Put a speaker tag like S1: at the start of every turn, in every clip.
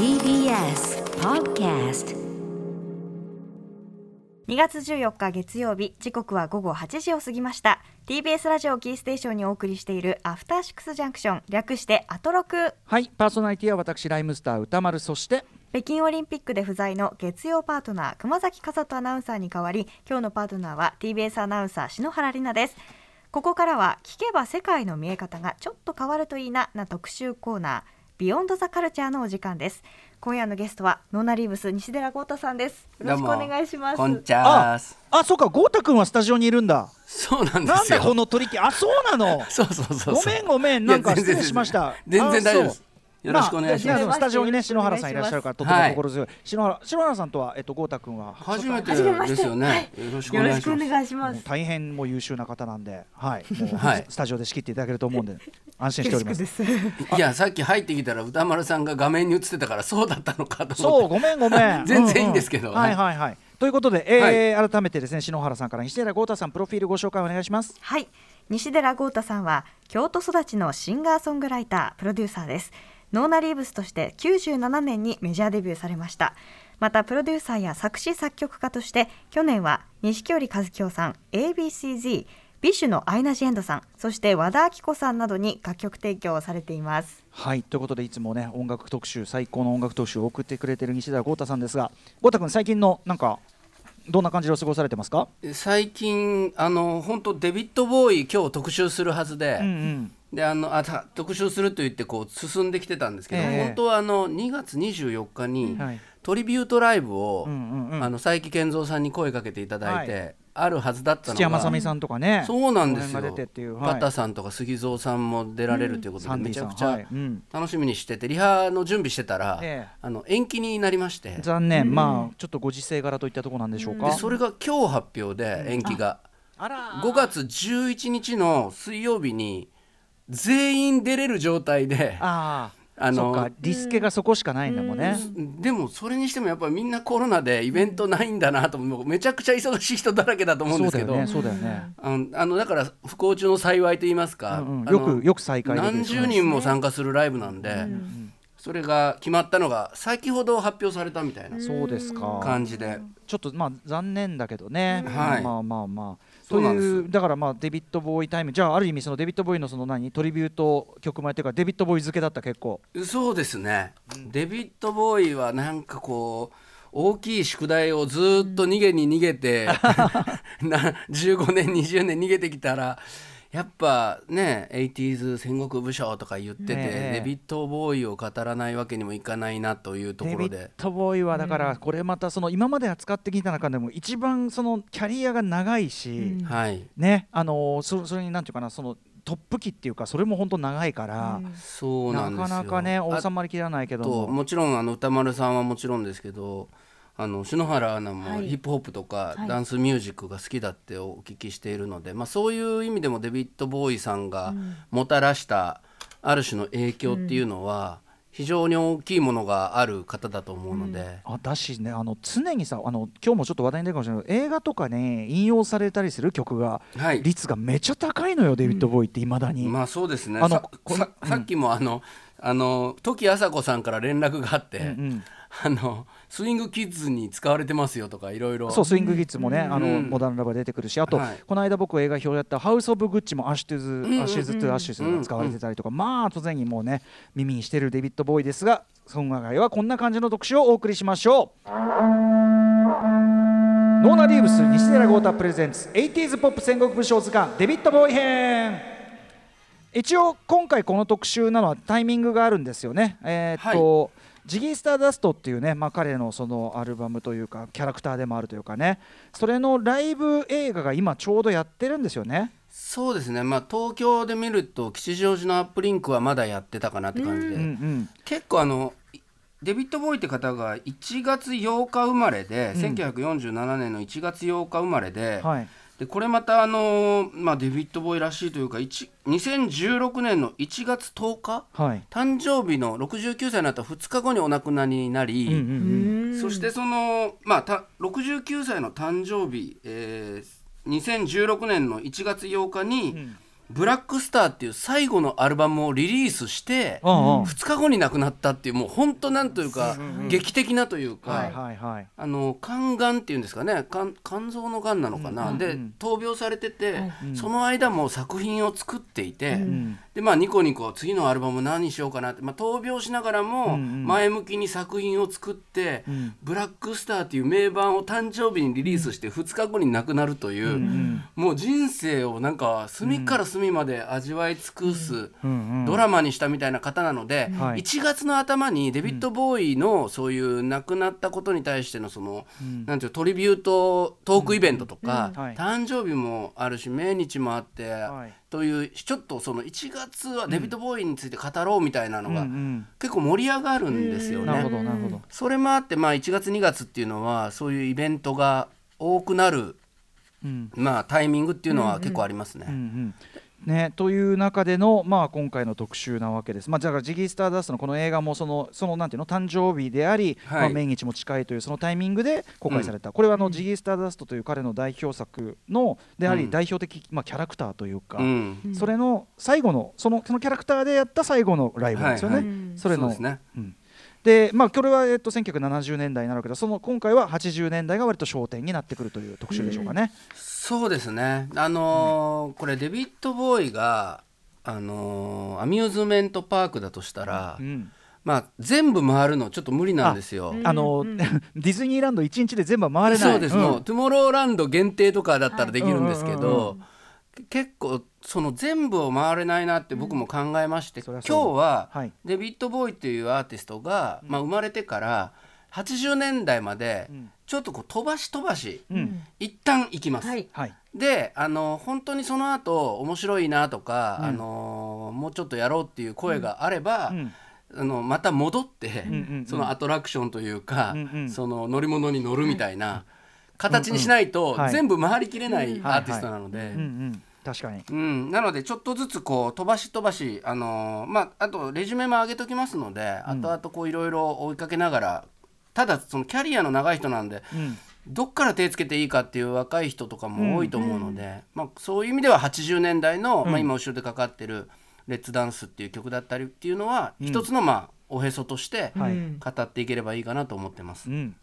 S1: TBS Podcast
S2: 2月14日月曜日時刻は午後8時を過ぎました。TBS ラジオキーステーションにお送りしているアフターシックスジャンクション。略してアトロク。
S3: はいパーソナリティは私ライムスター歌丸。そして
S2: 北京オリンピックで不在の月曜パートナー熊崎和人アナウンサーに代わり今日のパートナーは TBS アナウンサー篠原里奈です。ここからは聞けば世界の見え方がちょっと変わるといいなな特集コーナービヨンドザカルチャーのお時間です。今夜のゲストはノーナリーブス西寺豪太さんです。よろしくお願いします。
S4: こんちゃーす。
S3: あそうか豪太くんはスタジオにいるんだ。
S4: そうなんで
S3: なんだ。この取り木あそうなの。
S4: そうそうそうそう。
S3: ごめんごめん。なんか失礼しました。
S4: 全然大丈夫です。
S3: あ
S4: よろしくお願いします。
S3: まあスタジオにね篠原さんいらっしゃるからとても
S4: はい。
S3: 心強い、篠原篠原さんとはえっと豪太くんは
S4: 初めて
S2: 初めまして。
S4: ですよね。よろしくお
S2: よろしくお
S4: 願いします。
S3: 大変もう優秀な方なんで、はい、も う
S4: はい。
S3: スタジオで仕切っていただけると思うんで安心しております。
S2: す
S4: いやさっき入ってきたら歌丸さんが画面に映ってたからそうだったのかと
S3: そう
S4: 思って。
S3: ごめんごめ ん。
S4: 全然いいんですけど。
S3: ううはいはいはい。ということで、えー改めてですね篠原さんから西寺豪太さんプロフィールご紹介お願いします。
S2: はい。西寺豪太さんは京都育ちのシンガーソングライタープロデューサーですノーナリーブスとして97年にメジャーデビューされました。またプロデューサーや作詞作曲家として去年は錦織一京さん ABCZ ビッシュのアイナ・ジ・エンドさんそして和田アキ子さんなどに楽曲提供をされています。
S3: はいということでいつもね音楽特集最高の音楽特集を送ってくれてる西寺郷太さんですが郷太君最近のなんかどんな感じでお過ごされてますか？
S4: 最近あの本当デビッドボーイ今日特集するはずで。
S3: うんうん
S4: であのあた特集すると言ってこう進んできてたんですけど、
S3: ええ。
S4: 本当はあの2月24日に
S3: はい。
S4: トリビュートライブを、
S3: うんうんうん。
S4: あのサエキけんぞうさんに声かけていただいて、
S3: は
S4: あるはずだったのが
S3: 土屋昌巳さんとかね。
S4: そうなんですよ。
S3: この辺が出てっていう
S4: PATAさんとか SUGIZOさんも出られるということで、
S3: サンディさん。
S4: めちゃくちゃ
S3: はい。うん。
S4: 楽しみにしててリハの準備してたら、
S3: ええ。
S4: あの延期になりまして。
S3: 残念、まあちょっとご時世柄といったところなんでしょうか、
S4: でそれが今日発表で延期が、
S3: あ。ら
S4: 5月11日の水曜日に全員出れる状態で
S3: あ
S4: の
S3: リスケがそこしかないんだもんね、
S4: でもそれにしてもやっぱりみんなコロナでイベントないんだなともう。めちゃくちゃ忙しい人だらけだと思うんですけど。
S3: そうだ
S4: あのだから不幸中の幸いと言いますか、
S3: うんうんよくよく再開
S4: 何十人も参加するライブなんで、それが決まったのが先ほど発表されたみたいな
S3: そうですか。
S4: 感じで、
S3: ちょっとまあ残念だけどね、
S4: はい。
S3: まあまあまあというだからまあデビッド・ボーイタイム。じゃあある意味そのデビッド・ボーイのその何？トリビュート曲前というかデビッド・ボーイ付けだった結構。
S4: そうですね、デビッド・ボーイはなんかこう大きい宿題をずーっと逃げに逃げて、な15年20年逃げてきたらやっぱね 80s 戦国武将とか言ってて、
S3: ねえ
S4: デビッド・ボーイを語らないわけにもいかないなというとこ
S3: デビッ
S4: ろで。
S3: ド・ボーイはだからこれまたその今まで扱ってきた中でも一番そのキャリアが長いし、
S4: はい、
S3: ねあのーそそれになんていうかなそのトップ期っていうかそれも本当長いから、
S4: そうなですよ。
S3: なんかなかね
S4: あ
S3: 収まりきらないけども
S4: ちろんあの歌丸さんはもちろんですけどあの篠原アナ
S2: はい。
S4: もヒップホップとか
S2: はい。
S4: ダンスミュージックが好きだってお聞きしているので、まあ、そういう意味でもデビッド・ボーイさんがもたらしたある種の影響っていうのは非常に大きいものがある方だと思うので、
S3: あだしねあの常にさあの今日もちょっと話題に出るかもしれないけど映画とかね引用されたりする曲が
S4: はい。
S3: 率がめちゃ高いのよ、デビッド・ボウイっていまだに、
S4: まあそうですね。
S3: あの
S4: さっきもあのあの時あさこさんから連絡があって、
S3: うんうん。
S4: あのスイングキッズに使われてますよとかいろいろ
S3: そうスイングキッズもね、あの
S4: うん
S3: モダンラブが出てくるしあと、
S4: はい。
S3: この間僕映画評やった「ハウス・オブ・グッチ」もアッシュトゥズ、アッシュズ・トゥ・アッシュズが使われてたりとか、まあ当然にもうね耳にしてるデビッド・ボーイですが今回はこんな感じの特集をお送りしましょう。ノーナ・リーブス西寺豪太プレゼンツ 80s ポップ戦国武将図鑑デビッド・ボーイ編。一応今回この特集なのはタイミングがあるんですよね。えーっと、ジギー・スターダストっていうね、まあ、彼のそのアルバムというかキャラクターでもあるというかね。それのライブ映画が今ちょうどやってるんですよね。
S4: そうですね、まあ、東京で見ると吉祥寺のアップリンクはまだやってたかなって感じで、
S3: うんうん
S4: 結構あのいデビッド・ボーイって方が1月8日生まれで、
S3: うん。
S4: 1947年の1月8日生まれで,、
S3: はい
S4: でこれまたあの、まあ、デビッド・ボーイらしいというか一2016年の1月10日
S3: はい。
S4: 誕生日の69歳になった2日後にお亡くなりになり、
S3: うんうんうん。
S4: そしてその、まあ、た69歳の誕生日、えー2016年の1月8日に、ブラックスターっていう最後のアルバムをリリースして
S3: うんうん。
S4: 2日後に亡くなったっていうもう本当なんというか劇的なという
S3: はい
S4: かあの肝がんっていうんですかね。肝肝臓のがんなのかな。で闘病されててその間も作品を作っていてでまあニコニコ次のアルバム何にしようかなって。まあ闘病しながらも前向きに作品を作ってブラックスターっていう名盤を誕生日にリリースして2日後に亡くなるというもう人生をなんか隅から隅まで味わい尽くすドラマにしたみたいな方なので、
S3: はい。
S4: 1月の頭にデビッド・ボーイのそういう亡くなったことに対してのその、なんていうトリビュートトークイベントとか、
S3: はい。
S4: 誕生日もあるし命日もあって、
S3: はい
S4: というちょっとその1月はデビッド・ボーイについて語ろうみたいなのが、結構盛り上がるんですよね。
S3: なるほどなるほど。
S4: それもあって、まあ、1月2月っていうのはそういうイベントが多くなる、
S3: うん。
S4: まあ、タイミングっていうのは結構ありますね。
S3: うんうんね、という中での、まあ、今回の特集なわけです。まあ、だからジギー・スターダストのこの映画もそのそのなんていうの誕生日であり、
S4: はい。
S3: まあ、命日も近いというそのタイミングで公開された、これはあの、ジギー・スターダストという彼の代表作のであり、
S4: うん。
S3: 代表的、まあ、キャラクターというか、
S4: うん。
S3: それの最後のそのそのキャラクターでやった最後のライブなんですよね。
S4: はい
S2: はい。
S3: それの
S4: で
S3: まあ、これは、えっと、1970年代になるけどその今回は80年代が割と焦点になってくるという特集でしょうかね。
S4: そうですね。あのーこれデビッド・ボーイが、あのーアミューズメントパークだとしたら、
S3: うん。
S4: まあ、全部回るのちょっと無理なんですよ。
S3: あの、ディズニーランド1日で全部は回れない。
S4: そうです、
S3: ん。
S4: もうトゥモローランド限定とかだったらできるんですけ
S3: はいうんうん。
S4: ど、結構その全部を回れないなって僕も考えまして、今日は
S3: はい。
S4: デビッド・ボーイっていうアーティストが、まあ、生まれてから80年代まで
S3: ん
S4: ちょっとこう飛ばし飛ばし、
S3: うん。
S4: 一旦行きます。
S2: はい。
S3: はい。
S4: であの本当にその後面白いなとか、
S3: うん。
S4: あのもうちょっとやろうっていう声があれば、
S3: うん。
S4: あのまた戻って、
S3: んうん
S4: そのアトラクションというか、
S3: うんうん。
S4: その乗り物に乗るみたいな形にしないと、
S3: うんうん。はい。
S4: 全部回りきれない
S3: ん。
S4: アーティストなので。
S3: うんうん。確かに。
S4: うん、なのでちょっとずつこう飛ばし飛ばし、あのーまあ、あとレジュメも上げときますので、後々こういろいろ追いかけながらただそのキャリアの長い人なんで
S3: うん。
S4: どっから手つけていいかっていう若い人とかも多いと思うので、まあ、そういう意味では80年代の、まあ、今後ろでかかってる「レッツダンス」っていう曲だったりっていうのは、一つのまあおへそとして
S3: はい。
S4: 語っていければいいかなと思ってます。
S3: うん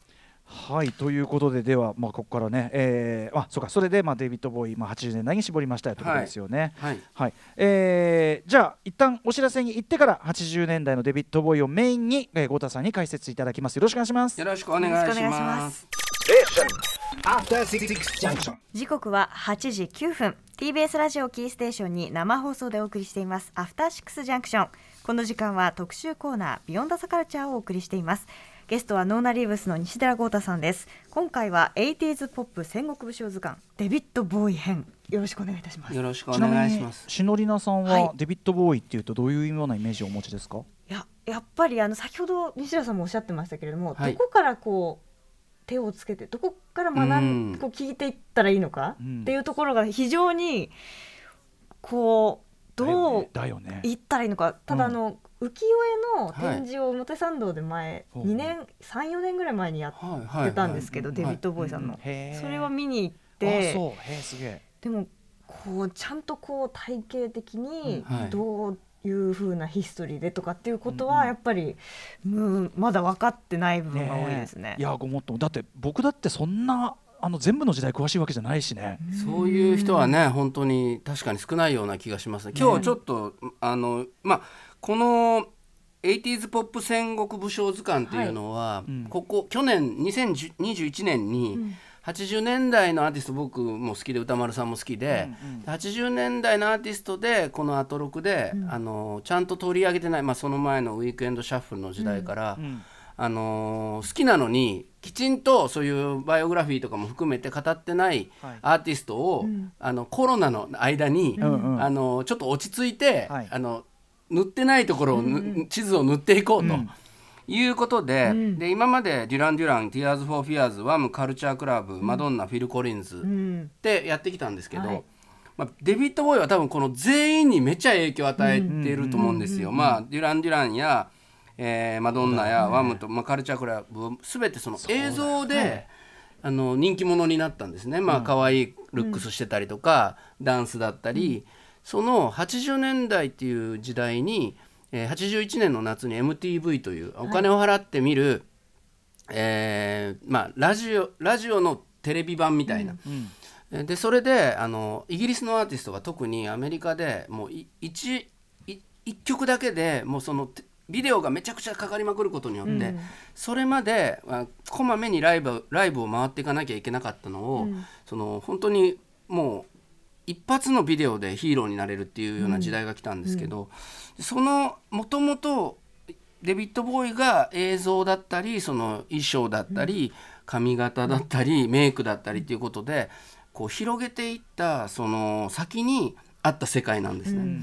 S3: はいということででは、まあ、ここからね、えー、あそうかそれで、まあ、デイビッド・ボーイ、まあ、80年代に絞りましたよということですよね。
S4: はい。
S3: はい。えーじゃあ一旦お知らせに行ってから80年代のデビッド・ボーイをメインに、えー、ゴータさんに解説いただきます。よろしくお願いします。
S4: よろしくお願いし
S2: よろしくお願いし
S4: ま
S2: ます.時刻は8時9分。TBS ラジオキーステーションに生放送でお送りしています。アフターシックスジャンクションこの時間は特集コーナービヨンド・ザ・カルチャーをお送りしていますゲストはノーナリーブスの西寺郷太さんです。今回は 80s ポップ戦国武将図鑑デビッド・ボウイ編。よろしくお願いいたします。
S4: よろしくお願いします。
S3: しのりなさん
S2: は
S3: はい。デビッド・ボウイっていうとどういうようなイメージをお持ちですか？
S2: いややっぱりあの先ほど西寺さんもおっしゃってましたけれども、
S4: はい。
S2: どこからこう手をつけてどこから学ん、
S4: うん。
S2: こう聞いていったらいいのか、
S3: うん。
S2: っていうところが非常こうどう
S3: だよね。
S2: 言ったらいいのか。ただあの、浮世絵の展示を表参道で前、
S3: ほう。
S2: 2年34年ぐらい前にやってたんですけど、デビッド・ボーイさんの、それは見に行っ
S3: あ
S2: て
S3: そう。へーすげえ。
S2: でもこうちゃんとこう体系的にどういう風なヒストリーでとかっていうことはやっぱり、うん、まだ分かってない部分が多いですね。
S3: いやごもっと。もだって僕だってそんなあの全部の時代詳しいわけじゃないしね。
S4: そういう人はね本当に確かに少ないような気がします。ね。今日ちょっと、あのまあこの 80s ポップ戦国武将図鑑っていうのは、
S3: い。うん。
S4: ここ去年2021年に、80年代のアーティスト僕も好きで歌丸さん。も好きで、80年代のアーティストでこのアトロクで、あのちゃんと取り上げてない、まあ、その前のウィークエンドシャッフルの時代から、
S3: ん。
S4: あの好きなのにきちんとそういうバイオグラフィーとかも含めて語ってない
S3: はい。
S4: アーティストを、あのコロナの間に、
S3: んうん。
S4: あのちょっと落ち着いて、
S3: はい。
S4: あの塗ってないところをぬ、地図を塗っていこうと。
S3: うん。
S4: いうことで,、で今までデュラン・デュラン「ティアーズ・フォー・フィアーズ」「ワム・カルチャー・クラブ」マドンナ」フィル・コリンズ」
S2: うん。
S4: ってやってきたんですけど、
S2: はい。
S4: まあ、デビッド・ボウイは多分この全員にめっちゃ影響を与えていると思うんですよ。まあ、デュラン・デュランや、えーマドンナやワムと、まあ、カルチャークラブ全てその映像で、あの人気者になったんですね。まあ可愛いルックスしてたりとか、ダンスだったり。その80年代っていう時代に、えー、81年の夏に MTV というお金を払って見る、えーまあ、ラジオラジオのテレビ版みたいな。でそれであのイギリスのアーティストが特にアメリカでもうい 1, 1曲だけでもうそのビデオがめちゃくちゃかかりまくることによって、
S2: うん。
S4: それまであこまめにライブライブを回っていかなきゃいけなかったのを、
S2: うん。
S4: その本当にもう一発のビデオでヒーローになれるっていうような時代が来たんですけど、そのもともとデビッド・ボーイが映像だったりその衣装だったり、髪型だったり、メイクだったりっていうことでこう広げていったその先にあった世界なんですね。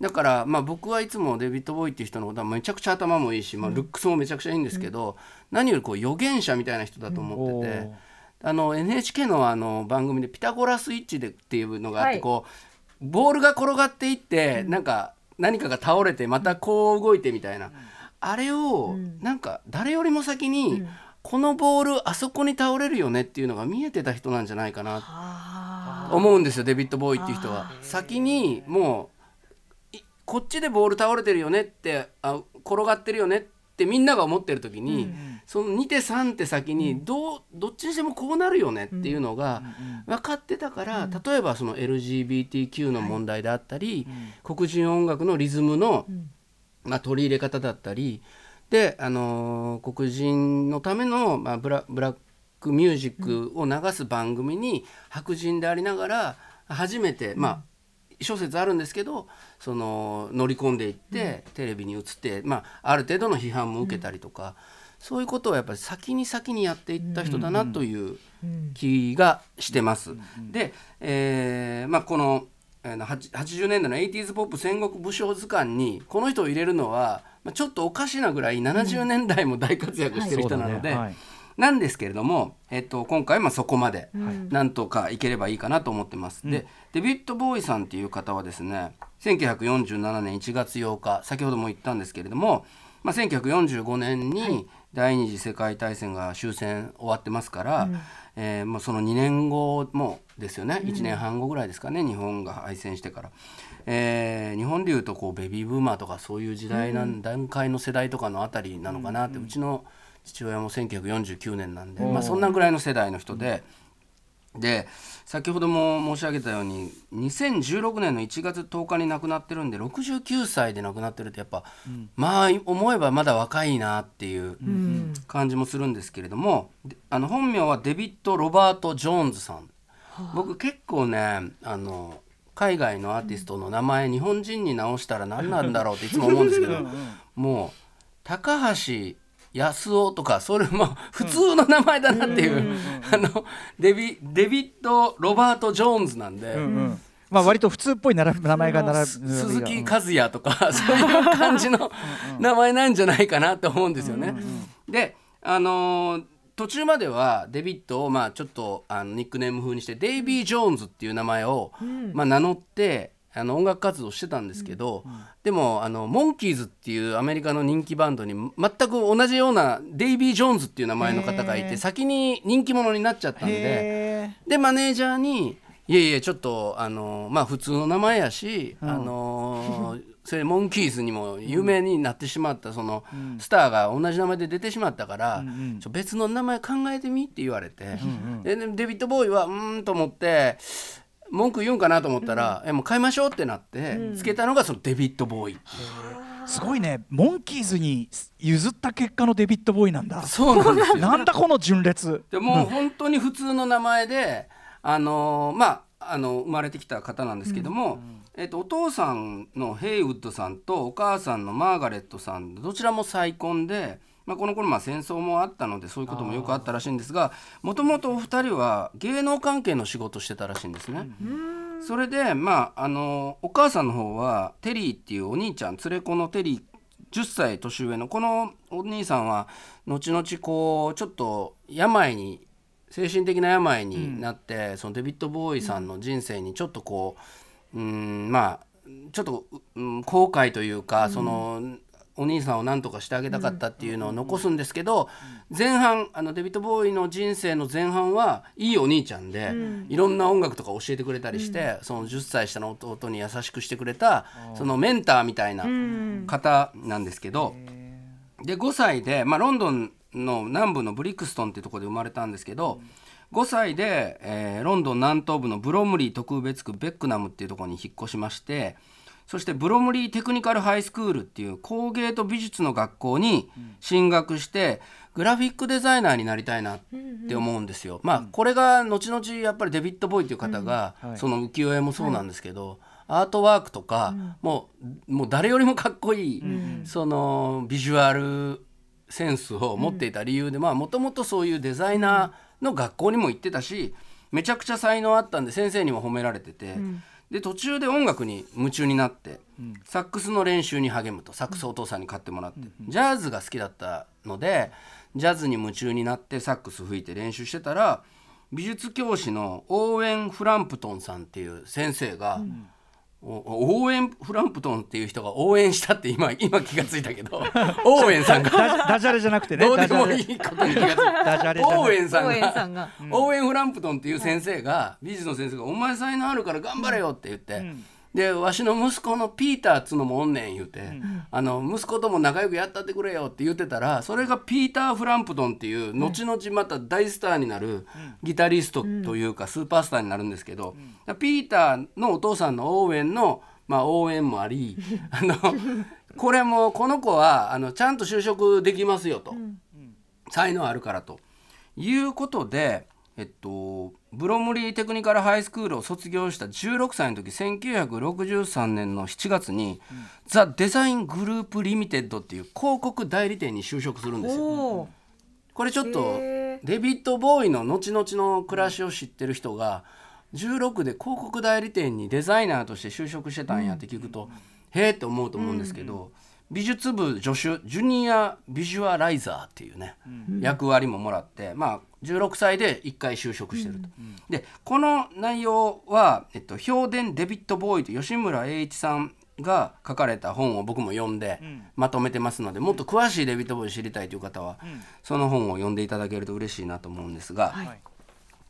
S4: だから、まあ、僕はいつもデビッド・ボーイっていう人のことはめちゃくちゃ頭もいいし、まあ、ルックスもめちゃくちゃいいんですけど、何よりこう預言者みたいな人だと思ってて、あの NHK のあの番組で「ピタゴラスイッチで」っていうのがあって、
S2: はい。
S4: こうボールが転がっていって、なんか何かが倒れてまたこう動いてみたいな、あれをなんか誰よりも先に、このボールあそこに倒れるよねっていうのが見えてた人なんじゃないかな。
S2: あ。
S4: 思うんですよデビッド・ボーイっていう人は。先にもういこっちでボール倒れてるよねってあ転がってるよねってみんなが思ってる時に、その2手3手先にどうどっちにしてもこうなるよねっていうのが分かってたから、例えばその LGBTQ の問題であったり、黒人音楽のリズムの、まあ、取り入れ方だったりで、あのー黒人のための、まあ、ブラブラックミュージックを流す番組に白人でありながら初めて、まあ諸説あるんですけどその乗り込んでいって、テレビに映って、まあ、ある程度の批判も受けたりとか、そういうことをやっぱり先に先にやっていった人だなという気がしてます。で、えーまあ、このえーの8 80年代の 80s ポップ戦国武将図鑑にこの人を入れるのは、まあ、ちょっとおかしなぐらい70年代も大活躍してる人なので、
S3: そうだねはい
S4: なんですけれども、えっと、今回まあそこまでなんとかいければいいかなと思ってます。でデビッド・ボーイさんっていう方はですね1947年1月8日先ほども言ったんですけれども、まあ、1945年に第二次世界大戦が終戦終わってますから、えーまあ、その2年後もですよね、1年半後ぐらいですかね日本が敗戦してから。えー日本でいうとこうベビーブーマーとかそういう時代なん、段階の世代とかのあたりなのかなって、うちの父親も1949年なんで、まあ、そんなぐらいの世代の人で。で先ほども申し上げたように2016年の1月10日に亡くなってるんで69歳で亡くなってるってやっぱ、まあ思えばまだ若いなっていう感じもするんですけれども、であの本名はデビッド・ロバート・ジョーンズさん。僕結構ねあの海外のアーティストの名前日本人に直したら何なんだろうっていつも思うんですけどもう高橋康夫とかそれも普通の名前だなっていう、あのデビデビッド・ロバート・ジョーンズなんで。
S3: うんまあ割と普通っぽい名前が並ぶ
S4: 鈴木和也とか そういう感じの名前なんじゃないかなと思うんですよね。であのー途中まではデビッドをまあちょっとあのニックネーム風にしてデイビー・ジョーンズっていう名前を、まあ、名乗ってあの音楽活動してたんですけど、でもあのモンキーズっていうアメリカの人気バンドに全く同じようなデイビー・ジョーンズっていう名前の方がいて先に人気者になっちゃったんで。
S3: へ
S4: でマネージャーに「いえいえちょっとあのまあ普通の名前やし、あのそれモンキーズにも有名になってしまったその、スターが同じ名前で出てしまったから、ちょ別の名前考えてみって言われて、ででデビッド・ボーイはうーんと思って文句言うんかなと思ったら、えもう変えましょうってなって、つけたのがそのデビッド・ボーイ
S3: すごいね。モンキーズに譲った結果のデビッド・ボーイなんだ。
S4: そうなんですよ。
S3: なんだこの順列
S4: でもう本当に普通の名前で、あのーまああの生まれてきた方なんですけども、えっとお父さんのヘイウッドさんとお母さんのマーガレットさんどちらも再婚で、まあ、この頃まあ戦争もあったのでそういうこともよくあったらしいんですがもともとお二人は芸能関係の仕事してたらしいんですね。それでまああのお母さんの方はテリーっていうお兄ちゃん連れ子のテリー10歳年上のこのお兄さんは後々こうちょっと病に精神的な病になって、そのデビッド・ボーイさんの人生にちょっとこううんまあちょっと、うん、後悔というか、そのお兄さんを何とかしてあげたかったっていうのを残すんですけど、前半あのデビッド・ボーイの人生の前半はいいお兄ちゃんで、いろんな音楽とか教えてくれたりして、その10歳下の弟に優しくしてくれたそのメンターみたいな方なんですけど。で5歳で、まあ、ロンドンの南部のブリクストンっていうところで生まれたんですけど、5歳で、えーロンドン南東部のブロムリー特別区ベックナムっていうところに引っ越しましてそしてブロムリーテクニカルハイスクールっていう工芸と美術の学校に進学して、グラフィックデザイナーになりたいなって思うんですよ。まあこれが後々やっぱりデビッド・ボーイっていう方が、
S3: はい。
S4: その浮世絵もそうなんですけど、アートワークとか、もうもう誰よりもかっこいい、そのビジュアルセンスを持っていた理由で、まあもともとそういうデザイナーの学校にも行ってたしめちゃくちゃ才能あったんで先生にも褒められてて、で途中で音楽に夢中になって、サックスの練習に励むとサックスをお父さんに買ってもらって、ジャズが好きだったのでジャズに夢中になってサックス吹いて練習してたら美術教師のオーウェン・フランプトンさんっていう先生が、おオーウェン・フランプトンっていう人が応援したって今今気がついたけど オーウェンさんが。
S3: ダダジャレじゃなくてね
S4: どうでもいいことに気がついた。
S3: ダジャレじゃなくて。
S4: オーウェンさんが。
S2: さんが。
S4: オーウェン・フランプトンっていう先生が美術の先生が「お前才能あるから頑張れよ」って言って、でわしの息子のピーターっつうのもおんねん言うて、あの息子とも仲良くやったってくれよって言ってたらそれがピーター・フランプトンっていう後々また大スターになるギタリストというかスーパースターになるんですけど、ピーターのお父さんのオーウェンの、まあ、応援もあり あのこれもこの子はあのちゃんと就職できますよと。才能あるからと。いうことで、えっと、ブロムリーテクニカルハイスクールを卒業した16歳の時1963年の7月に、ザ・デザイングループリミテッドっていう広告代理店に就職するんですよ。これちょっと
S2: へ
S4: デビッド・ボウイの後々の暮らしを知ってる人が16で広告代理店にデザイナーとして就職してたんやって聞くと、へえって思うと思うんですけど、美術部助手ジュニアビジュアライザーっていうね、役割ももらってまあ16歳で1回就職してると。でこの内容は、えっと、評伝デビッド・ボーイと吉村栄一さんが書かれた本を僕も読んでまとめてますので、もっと詳しいデビッド・ボーイ知りたいという方は、その本を読んでいただけると嬉しいなと思うんですが、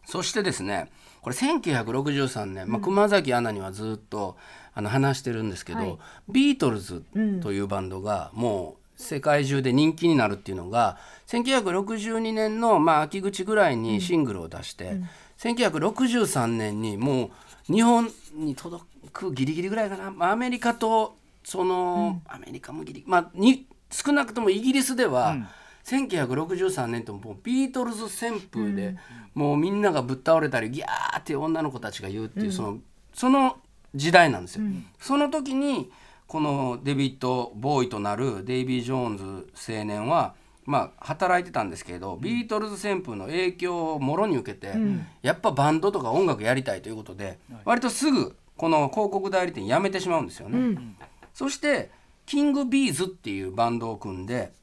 S4: そしてですねこれ1963年、まあ、熊崎アナにはずっとあの話してるんですけど、
S2: はい。
S4: ビートルズというバンドがもう世界中で人気になるっていうのが1962年のまあ秋口ぐらいにシングルを出して、1963年にもう日本に届くギリギリぐらいかな、まあ、アメリカとその、アメリカもギリまあに少なくともイギリスでは、1963年ともうビートルズ旋風で、もうみんながぶっ倒れたりギャーって女の子たちが言うっていう、そのその時代なんですよ。その時にこのデビッド・ボーイとなるデイビー・ジョーンズ青年は、まあ、働いてたんですけど、ビートルズ旋風の影響をもろに受けて、やっぱバンドとか音楽やりたいということで、割とすぐこの広告代理店辞めてしまうんですよね。そしてキングビーズっていうバンドを組んで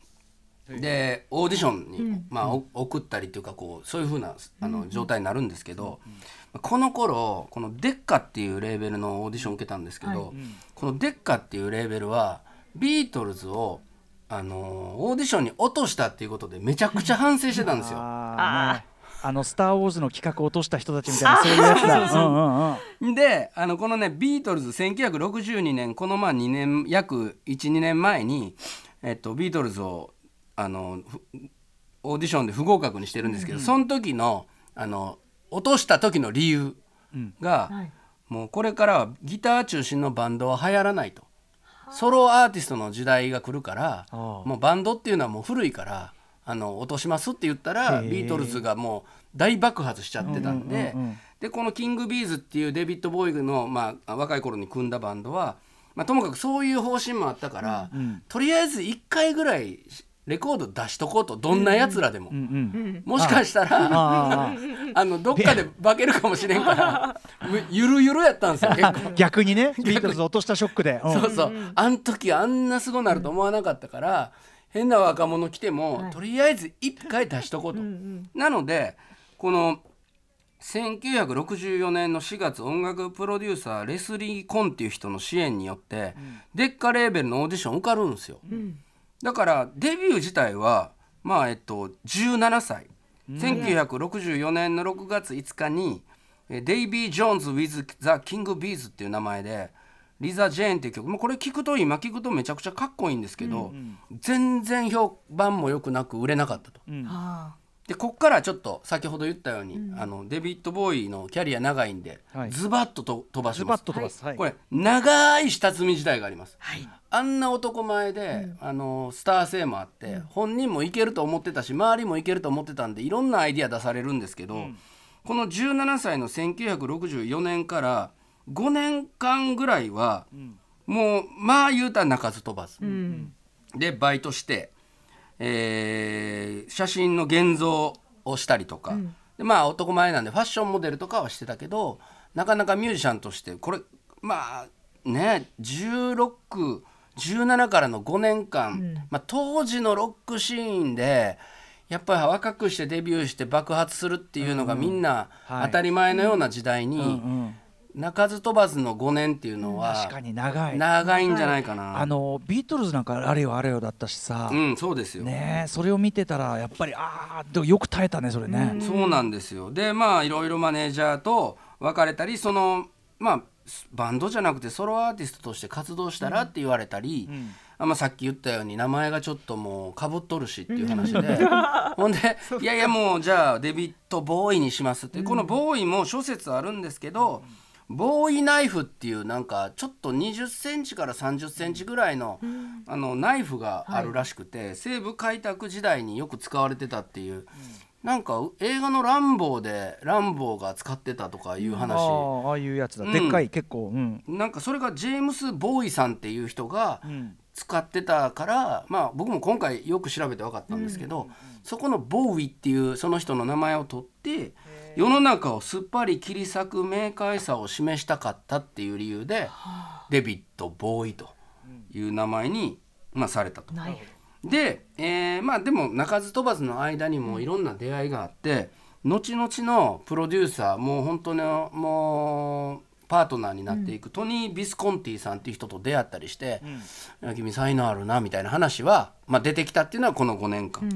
S4: でオーディションに、まあ、お送ったりっていうかこうそういう風なあの状態になるんですけど、この頃このデッカっていうレーベルのオーディションを受けたんですけど、このデッカっていうレーベルはビートルズをあのオーディションに落としたっていうことでめちゃくちゃ反省してたんですよ。
S3: あの「スター・ウォーズ」の企画を落とした人たちみたいな そういうやつだ。うんうんう。ん
S4: であのこのねビートルズ1962年このまあ2年約12年前に、えっと、ビートルズをあのふオーディションで不合格にしてるんですけど、その時のあの落とした時の理由が、
S2: はい。
S4: もうこれからはギター中心のバンドは流行らないと。ソロアーティストの時代が来るからもうバンドっていうのはもう古いからあの落としますって言ったらビートルズがもう大爆発しちゃってたんで、
S3: うんうんうんうん。
S4: でこのキングビーズっていうデビッド・ボウイの、まあ、若い頃に組んだバンドは、まあ、ともかくそういう方針もあったから、
S3: ん
S4: とりあえず1回ぐらいレコード出しとこうとどんなやつらでも、
S3: うんうん
S4: もしかしたら
S3: あ
S4: あ。のどっかで化けるかもしれんからむゆるゆるやったんですよ 結構。
S3: あ逆にねビートルズ落としたショックで。うん。
S4: そうそう、あん時あんなすごなると思わなかったから、変な若者来ても、
S2: はい。
S4: とりあえず一回出しとこうと。なのでこの1964年の4月音楽プロデューサーレスリー・コンっていう人の支援によって、デッカレーベルのオーディション受かるんですよ。だからデビュー自体はまあえっと17歳。1964年の6月5日にえデイビー・ジョーンズ・ウィズ・ザ・キング・ビーズっていう名前でリザ・ジェーンっていう曲。もうこれ聞くと今聞くとめちゃくちゃかっこいいんですけど、全然評判も良くなく売れなかったと。
S2: あ
S4: でこっからちょっと先ほど言ったように、あのデビッド・ボウイのキャリア長いんで、
S3: はい。
S4: ズバッとと飛ばし
S3: ズ
S4: ます。
S3: バッと飛ばす、はい。
S4: これ長い下積み時代があります、あんな男前で、あのスター性もあって、本人もいけると思ってたし周りもいけると思ってたんでいろんなアイディア出されるんですけど、この17歳の1964年から5年間ぐらいは、もうまあ言うたら鳴かず飛ばず、でバイトして、えー写真の現像をしたりとか、でまあ男前なんでファッションモデルとかはしてたけどなかなかミュージシャンとしてこれまあね1617からの5年間、まあ、当時のロックシーンでやっぱり若くしてデビューして爆発するっていうのがみんな
S3: はい。
S4: 当たり前のような時代に、
S3: うん
S4: 鳴かず飛ばずの5年っていうのは
S3: 確かに長い。
S4: 長いんじゃないかな。
S3: あのビートルズなんかあれよあれよだったしさ、
S4: うん、そうですよ。
S3: ねえそれを見てたらやっぱりああでもよく耐えたねそれね、
S4: そうなんですよ。でまあいろいろマネージャーと別れたりそのまあバンドじゃなくてソロアーティストとして活動したらって言われたり、あまあ、さっき言ったように名前がちょっともうかぶっとるしっていう話で、ほんで いやいやもうじゃあデビッド・ボーイにしますって、このボーイも諸説あるんですけど、ボーイナイフっていうなんかちょっと20センチから30センチぐらいの,、あのナイフがあるらしくて、西部開拓時代によく使われてたっていう、なんか映画の「ランボー」でランボーが使ってたとかいう
S3: あ
S4: 話、
S3: あああいうやつだ、
S4: うん。
S3: でっかい結構。うん、
S4: なんかそれがジェームス・ボーイさんっていう人が
S3: ん。
S4: 使ってたから、まあ僕も今回よく調べて分かったんですけど、そこのボーイっていうその人の名前を取って世の中をすっぱり切り裂く明快さを示したかったっていう理由でデビッド・ボーイという名前に、まあ、されたと。で、えーまあでも鳴かず飛ばずの間にもいろんな出会いがあって後々のプロデューサーもう本当にもうパートナーになっていく、トニー・ビスコンティさんっていう人と出会ったりして「いや君才能あるな」みたいな話は、まあ、出てきたっていうのはこの5年間。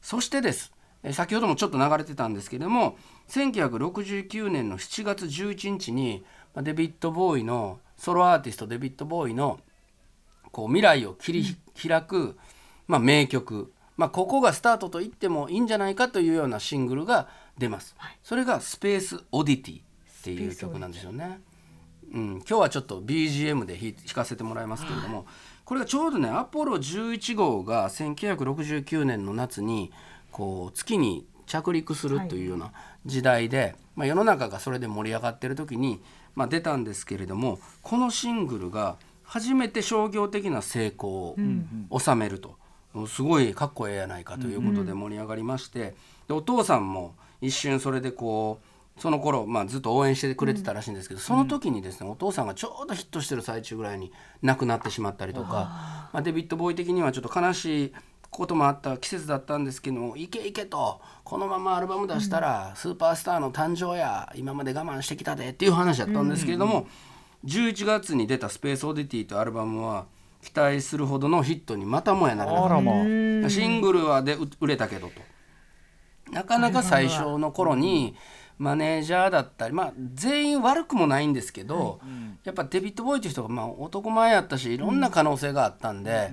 S4: そしてです。えー先ほどもちょっと流れてたんですけども1969年の7月11日にまあデビッド・ボーイのソロアーティストデビッド・ボーイのこう未来を切り開く、まあ、名曲、まあ、ここがスタートと言ってもいいんじゃないかというようなシングルが出ます。それが「スペース・オディティ」っていう曲なんですよね。うん、今日はちょっと BGM で弾弾かせてもらいますけれども、これがちょうどねアポロ11号が1969年の夏にこう月に着陸するというような時代で、まあ、世の中がそれで盛り上がってる時に、まあ、出たんですけれどもこのシングルが初めて商業的な成功を収めると、すごいかっこええやないかということで盛り上がりまして、でお父さんも一瞬それでこうその頃、まあ、ずっと応援してくれてたらしいんですけど、その時にですねお父さんがちょうどヒットしてる最中ぐらいに亡くなってしまったりとか、まあ、デビッド・ボーイ的にはちょっと悲しいこともあった季節だったんですけどいけいけとこのままアルバム出したらスーパースターの誕生や今まで我慢してきたでっていう話だったんですけれども、11月に出た「スペース・オディティ」というアルバムは期待するほどのヒットにまたもやならなかった。シングルはでう売れたけどと。なかなか最初の頃にマネージャーだったりまあ全員悪くもないんですけど、やっぱデビッド・ボーイという人がまあ男前やったしいろんな可能性があったんで、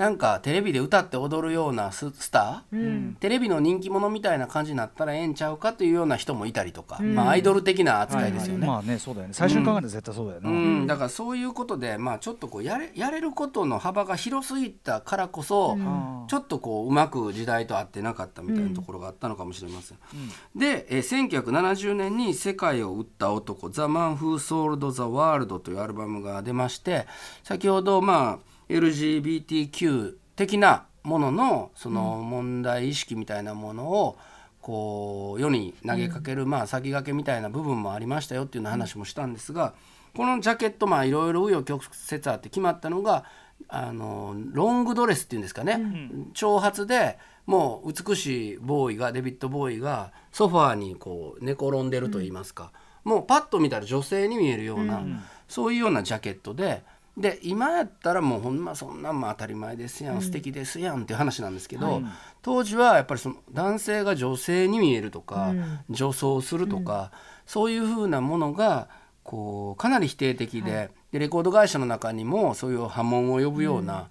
S4: なんかテレビで歌って踊るようなススター、テレビの人気者みたいな感じになったらええんちゃうかというような人もいたりとか、まあアイドル的な扱いですよね。
S3: まあねそうだよね。最初に考えたら絶対そうだよな、
S4: うん、だからそういうことで、まあ、ちょっとこうやれやれることの幅が広すぎたからこそ、ちょっとこううまく時代と合ってなかったみたいなところがあったのかもしれません。で、えー1970年に「世界を売った男 The Man Who Sold the World」というアルバムが出まして先ほどまあ LGBTQ 的なもののその問題意識みたいなものをこう世に投げかける、まあ先駆けみたいな部分もありましたよっていうような話もしたんですがこのジャケットまあいろいろ紆余曲折あって決まったのがあのロングドレスっていうんですかね、長髪でもう美しいボーイがデビッド・ボーイがソファーにこう寝転んでると言いますか、もうパッと見たら女性に見えるような、そういうようなジャケットでで今やったらもうほんまそんなんも当たり前ですやん、素敵ですやんっていう話なんですけど、当時はやっぱりその男性が女性に見えるとか、女装するとか、そういうふうなものがこうかなり否定的で,、でレコード会社の中にもそういう波紋を呼ぶような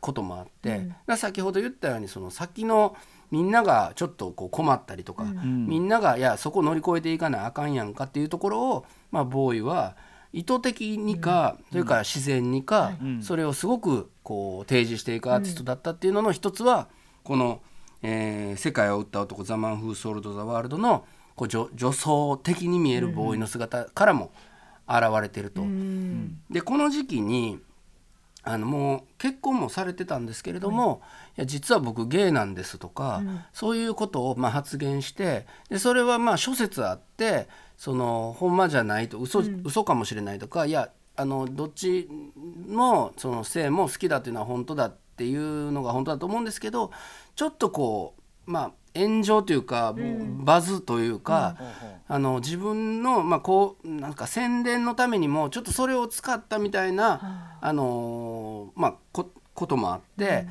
S4: こともあって、だから先ほど言ったようにその先のみんながちょっとこう困ったりとか、みんながいやそこ乗り越えていかなあかんやんかっていうところを、まあ、ボーイは意図的にか、それから自然にか、それをすごくこう提示していくアーティストだったっていうのの一つはこの、えー世界を売った男ザ・マン・フー・ソールド・ザ・ワールド」のこう女女装的に見えるボーイの姿からも現れてると。でこの時期にあのもう結婚もされてたんですけれども、い。や実は僕ゲイなんですとか、そういうことをまあ発言してでそれはまあ諸説あってそのほんまじゃないと嘘,、嘘かもしれないとかいやあのどっちもその性も好きだっていうのは本当だっていうのが本当だと思うんですけどちょっとこうまあ炎上というか、バズというか、あの自分の、まあ、こうなんか宣伝のためにもちょっとそれを使ったみたいな、あ。のまあ、ここともあって、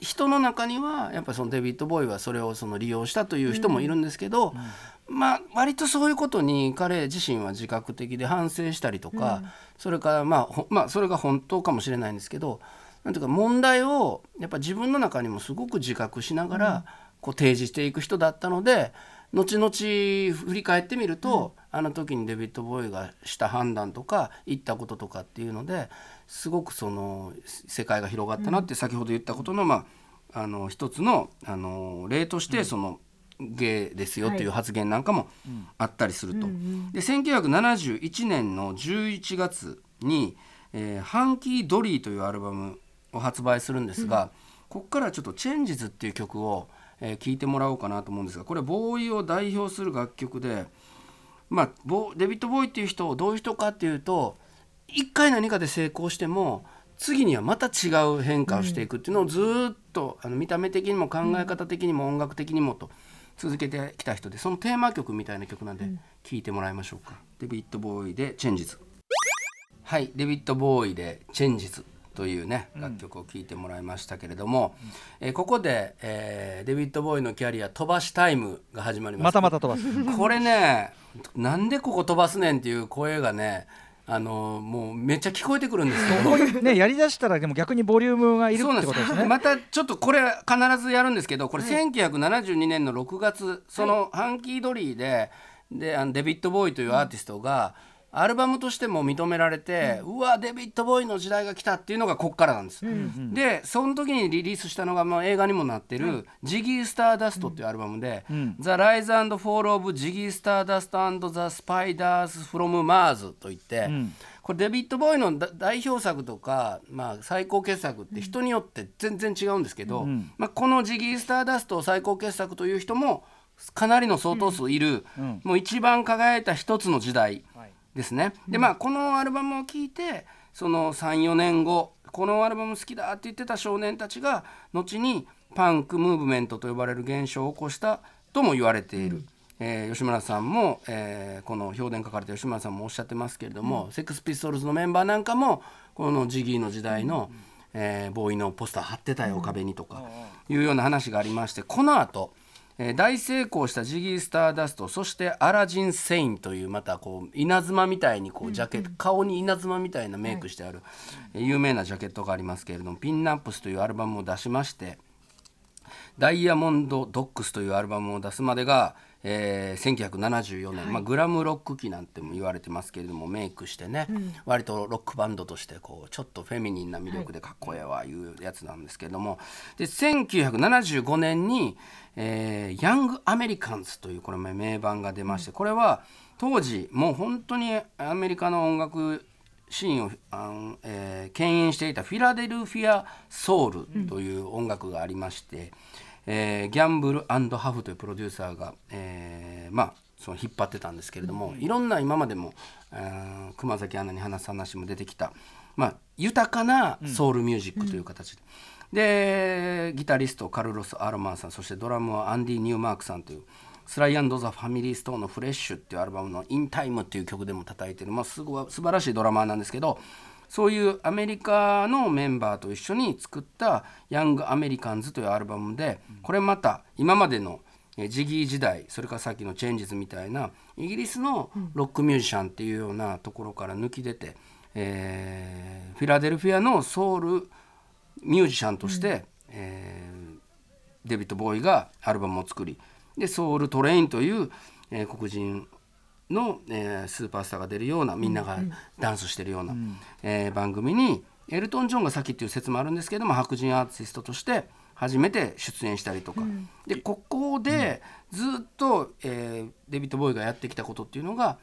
S4: 人の中にはやっぱりそのデビッド・ボーイはそれをその利用したという人もいるんですけど、まあ割とそういうことに彼自身は自覚的で反省したりとか、それからまあほまあそれが本当かもしれないんですけどなんていうか問題をやっぱ自分の中にもすごく自覚しながらこう提示していく人だったので後々振り返ってみると、あの時にデビッド・ボーイがした判断とか言ったこととかっていうのですごくその世界が広がったなって先ほど言ったことの,、まあ、あの一つのあの例としてその、ゲイですよっていう発言なんかもあったりすると。で1971年の11月に「えーハンキー・ドリー」というアルバムを発売するんですが、ここからちょっと「チェンジズ」っていう曲を、えー聴いてもらおうかなと思うんですがこれボーイを代表する楽曲で、まあ、ボデビッド・ボーイっていう人をどういう人かっていうと一回何かで成功しても次にはまた違う変化をしていくっていうのをずーっとあの見た目的にも考え方的にも音楽的にもと続けてきた人でそのテーマ曲みたいな曲なんで聴いてもらいましょうか。デビッド・ボーイで「チェンジズ」はいデビッド・ボーイで「チェンジズ」というね楽曲を聴いてもらいましたけれども、えーここで、えーデビッド・ボーイのキャリア飛ばしタイムが始まります。
S3: またまた飛ばす。
S4: これねなんでここ飛ばすねんっていう声がねあのもうめっちゃ聞こえてくるんですけど。
S3: ねやりだしたらでも逆にボリュームがいる
S4: そうなんで
S3: ってことです。すね
S4: またちょっとこれ必ずやるんですけどこれ1972年の6月そのハンキードリーでであのデビッド・ボーイというアーティストがアルバムとしても認められて、うわデビッド・ボーイの時代が来たっていうのがこっからなんです。でその時にリリースしたのが、まあ、映画にもなってる「ジギー・スターダスト」っていうアルバムで「The Rise and Fall of Jiggy Stardust and the Spiders from Mars」といって、これデビッド・ボーイのだ代表作とか、まあ、最高傑作って人によって全然違うんですけど、まあ、この「ジギー・スターダスト」を最高傑作という人もかなりの相当数いる、もう一番輝いた一つの時代ですね。でまあこのアルバムを聴いてその34年後このアルバム好きだって言ってた少年たちが後にパンクムーブメントと呼ばれる現象を起こしたとも言われている。えー吉村さんも、えーこの評伝書かれた吉村さんもおっしゃってますけれども、セックスピストルズのメンバーなんかもこのジギーの時代の、えーボーイのポスター貼ってたよ、壁にとかいうような話がありましてこの後、えー大成功したジギー・スターダストそしてアラジン・セインというまたこう稲妻みたいにこうジャケット、顔に稲妻みたいなメイクしてある、えー有名なジャケットがありますけれども「ピンナップス」というアルバムを出しまして「ダイヤモンド・ドックス」というアルバムを出すまでが、えー1974年、まあ、グラムロック期なんても言われてますけれどもメイクしてね、割とロックバンドとしてこうちょっとフェミニンな魅力でかっこええわいうやつなんですけれども。で1975年に、えーヤング・アメリカンズ」というこれも名盤が出ましてこれは当時もう本当にアメリカの音楽シーンをあの、えー牽引していたフィラデルフィア・ソウルという音楽がありまして、えーギャンブルハフというプロデューサーが、えーまあその引っ張ってたんですけれども、いろんな今までも、えー熊崎アナに話す話も出てきた、まあ、豊かなソウルミュージックという形で、でギタリストカルロス・アロマーさんそしてドラムはアンディ・ニューマークさんというスライ＆ザ・ファミリー・ストーンの「フレッシュ」っていうアルバムの「インタイムっていう曲でも叩いてる、まあ、すごい素晴らしいドラマーなんですけどそういうアメリカのメンバーと一緒に作った「ヤング・アメリカンズ」というアルバムでこれまた今までのジギー時代それからさっきのチェンジズみたいなイギリスのロックミュージシャンっていうようなところから抜き出て、えーフィラデルフィアのソウルミュージシャンとして、えーデビッド・ボーイがアルバムを作りでソウル・トレインという、えー黒人の、えースーパースターが出るようなみんながダンスしてるような、えー番組にエルトン・ジョンが先っていう説もあるんですけども白人アーティストとして初めて出演したりとか、でここでずっと、えーデビッド・ボーイがやってきたことっていうのが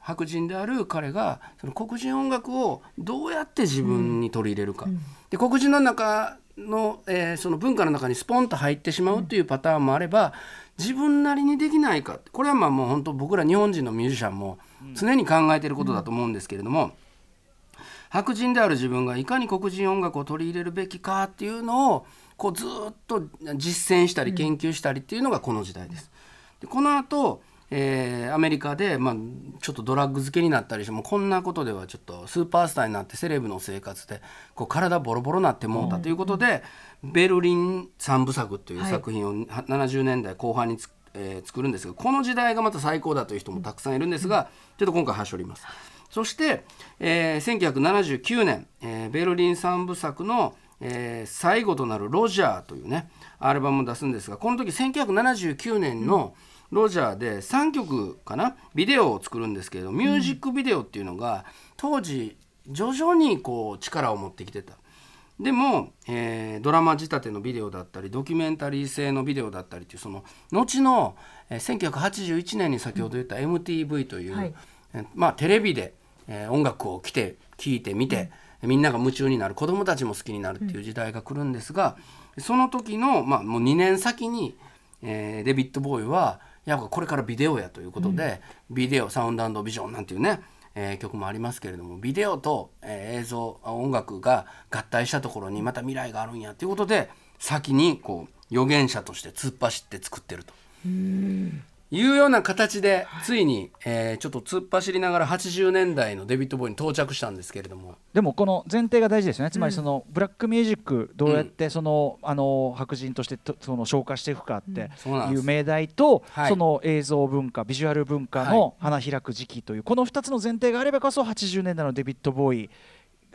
S4: 白人である彼がその黒人音楽をどうやって自分に取り入れるか、で黒人の中の,、えーその文化の中にスポンと入ってしまうっていうパターンもあれば自分なりにできないかこれはまあもう本当僕ら日本人のミュージシャンも常に考えていることだと思うんですけれども、白人である自分がいかに黒人音楽を取り入れるべきかっていうのをこうずっと実践したり研究したりっていうのがこの時代です。でこの後えーアメリカで、まあ、ちょっとドラッグ漬けになったりしてもうこんなことではちょっとスーパースターになってセレブの生活でこう体ボロボロなってもうたということで「ベルリン三部作」という作品をは70年代後半につ、えー作るんですがこの時代がまた最高だという人もたくさんいるんですがちょっと今回はしょります。そして、えー1979年、えーベルリン三部作の、えー最後となる「ロジャー」というねアルバムを出すんですがこの時1979年のロジャーで3曲かな？ビデオを作るんですけれどミュージックビデオっていうのが当時徐々にこう力を持ってきてた。でも、えードラマ仕立てのビデオだったりドキュメンタリー性のビデオだったりっていうその後の、えー1981年に先ほど言った MTV という、
S2: はい。
S4: えーまあ、テレビで、えー音楽を来て聴いて見て、みんなが夢中になる子供たちも好きになるっていう時代が来るんですが、その時の、まあ、もう2年先に、えーデビッド・ボーイはやっぱこれからビデオやということで、ビデオサウンドビジョンなんていうねえー曲もありますけれどもビデオと、えー映像あ音楽が合体したところにまた未来があるんやということで先にこう預言者として突っ走って作ってると。いうような形でついに、えーちょっと突っ走りながら80年代のデビッド・ボーイに到着したんですけれども。
S3: でもこの前提が大事ですよね。つまりそのブラックミュージックどうやってその、あの白人としてとその消化していくかっていう命題と、
S4: はい。
S3: その映像文化ビジュアル文化の花開く時期という、この2つの前提があればこそ80年代のデビッド・ボーイ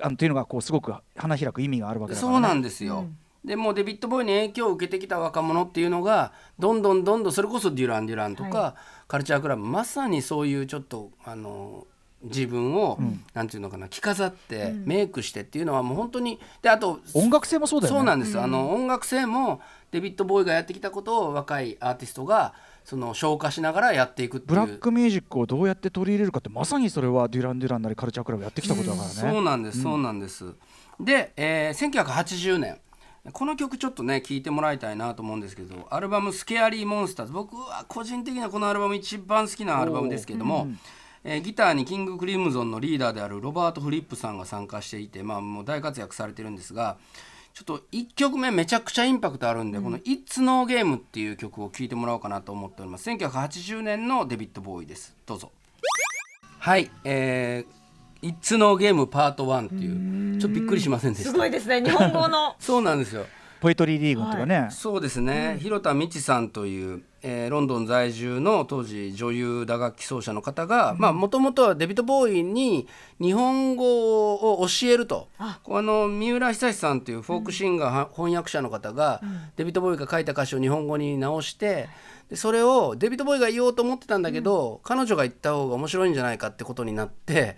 S3: あのというのがこうすごく花開く意味があるわけだから、ね、
S4: そうなんですよ。でもうデビッド・ボーイに影響を受けてきた若者っていうのがどんどんどんどんそれこそデュラン・デュランとか、カルチャークラブまさにそういうちょっとあの自分を、なんていうのかな着飾って、メイクしてっていうのはもう本当にであと
S3: 音楽性もそうだよね。
S4: そうなんです。よ、あの音楽性もデビッド・ボーイがやってきたことを若いアーティストがその消化しながらやっていくっていう。
S3: ブラックミュージックをどうやって取り入れるかってまさにそれはデュラン・デュランなりカルチャークラブやってきたことだからね、
S4: そうなんです、そうなんです。で、えー、1980年この曲ちょっとね聴いてもらいたいなと思うんですけどアルバム「スケアリー・モンスターズ」僕は個人的にはこのアルバム一番好きなアルバムですけども、えーギターにキング・クリムゾンのリーダーであるロバート・フリップさんが参加していて、まあ、もう大活躍されてるんですがちょっと1曲目めちゃくちゃインパクトあるんで、この「It's No Game」っていう曲を聴いてもらおうかなと思っております。1980年のデビッド・ボーイです。どうぞ。はいえー「It's No Game Part 1」っていうちょっとびっくりしませんでした。
S2: すごいですね。日本語の。
S4: そうなんですよ。
S3: ポエトリーリーグとかね、
S4: そうですね、広田美智さんという、えーロンドン在住の当時女優打楽器奏者の方がもともとはデビッド・ボーイに日本語を教えると。あ。の三浦久志さんというフォークシンガー、は翻訳者の方が、デビッド・ボーイが書いた歌詞を日本語に直してでそれをデビッド・ボーイが言おうと思ってたんだけど、彼女が言った方が面白いんじゃないかってことになって、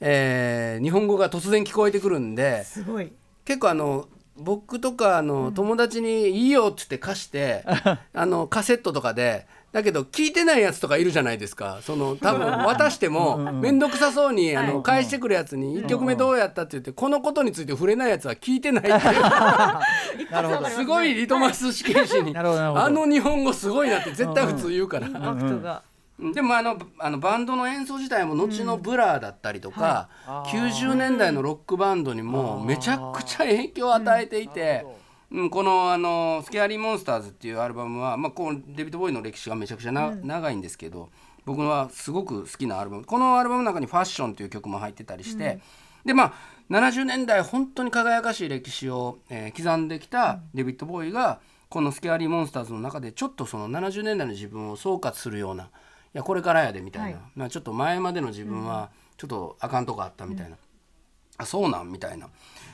S4: えー日本語が突然聞こえてくるんで。
S2: すごい。
S4: 結構あの僕とかあの友達に「いいよ」っつって貸して あのカセットとかでだけど聞いてないやつとかいるじゃないですか。その多分 渡しても面倒くさそうにあの返してくるやつに「1曲目どうやった?」って言ってこのことについて触れないやつは聞いてないっていう。
S3: なるほど。
S4: すごいリトマス試験紙にあの日本語すごいなって絶対普通言うから。でもあのあのバンドの演奏自体も後のブラーだったりとか、90年代のロックバンドにもめちゃくちゃ影響を与えていて、うん、このあの「スケアリー・モンスターズ」っていうアルバムは、まあ、こうデビッド・ボウイの歴史がめちゃくちゃな、長いんですけど僕はすごく好きなアルバム。このアルバムの中に「ファッション」という曲も入ってたりして、でまあ70年代本当に輝かしい歴史を、えー刻んできたデビッド・ボウイがこの「スケアリー・モンスターズ」の中でちょっとその70年代の自分を総括するようないやこれからやでみたいな、
S2: はい。
S4: まあ、ちょっと前までの自分はちょっとあかんとこあったみたいな、あそうなんみたいな、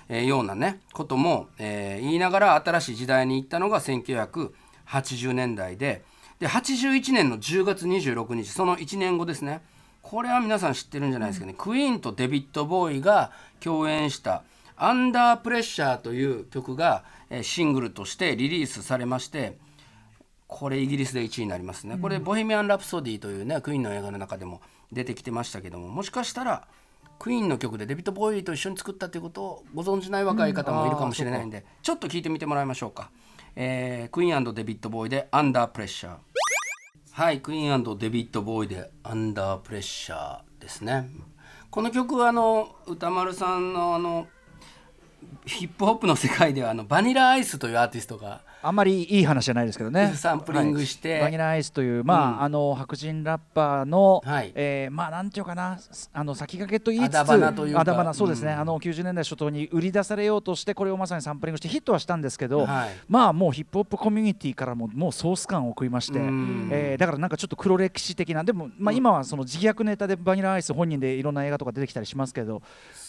S4: えーようなねことも、えー言いながら新しい時代に行ったのが1980年代でで81年の10月26日その1年後ですね。これは皆さん知ってるんじゃないですかね、クイーンとデビッド・ボーイが共演した「アンダープレッシャー」という曲が、えーシングルとしてリリースされましてこれイギリスで1位になりますね、これ「ボヘミアン・ラプソディ」というねクイーンの映画の中でも出てきてましたけどももしかしたらクイーンの曲でデビッド・ボーイと一緒に作ったということをご存じない若い方もいるかもしれないんで、ちょっと聞いてみてもらいましょうか、えークイーンデビッド・ボーイで「アンダープレッシャー」はいクイーンデビッド・ボーイで「アンダープレッシャー」ですね。この曲はあの歌丸さんのあのヒップホップの世界ではあのバニラアイスというアーティストが
S3: あんまりいい話じゃないですけどね。
S4: サンプリングして。
S3: はい。バニラアイスという、まあ、
S4: うん。
S3: あの白人ラッパーの、
S4: はい。
S3: えーまあなんていうかな、あの先駆けと言いつつ、
S4: あ
S3: そうですね、
S4: うん。
S3: あの90年代初頭に売り出されようとして、これをまさにサンプリングしてヒットはしたんですけど、
S4: はい。
S3: まあもうヒップホップコミュニティからももうソース感を食いまして、
S4: うん。
S3: えーだからなんかちょっと黒歴史的な、でも、まあ、今はその自虐ネタでバニラアイス本人でいろんな映画とか出てきたりしますけど、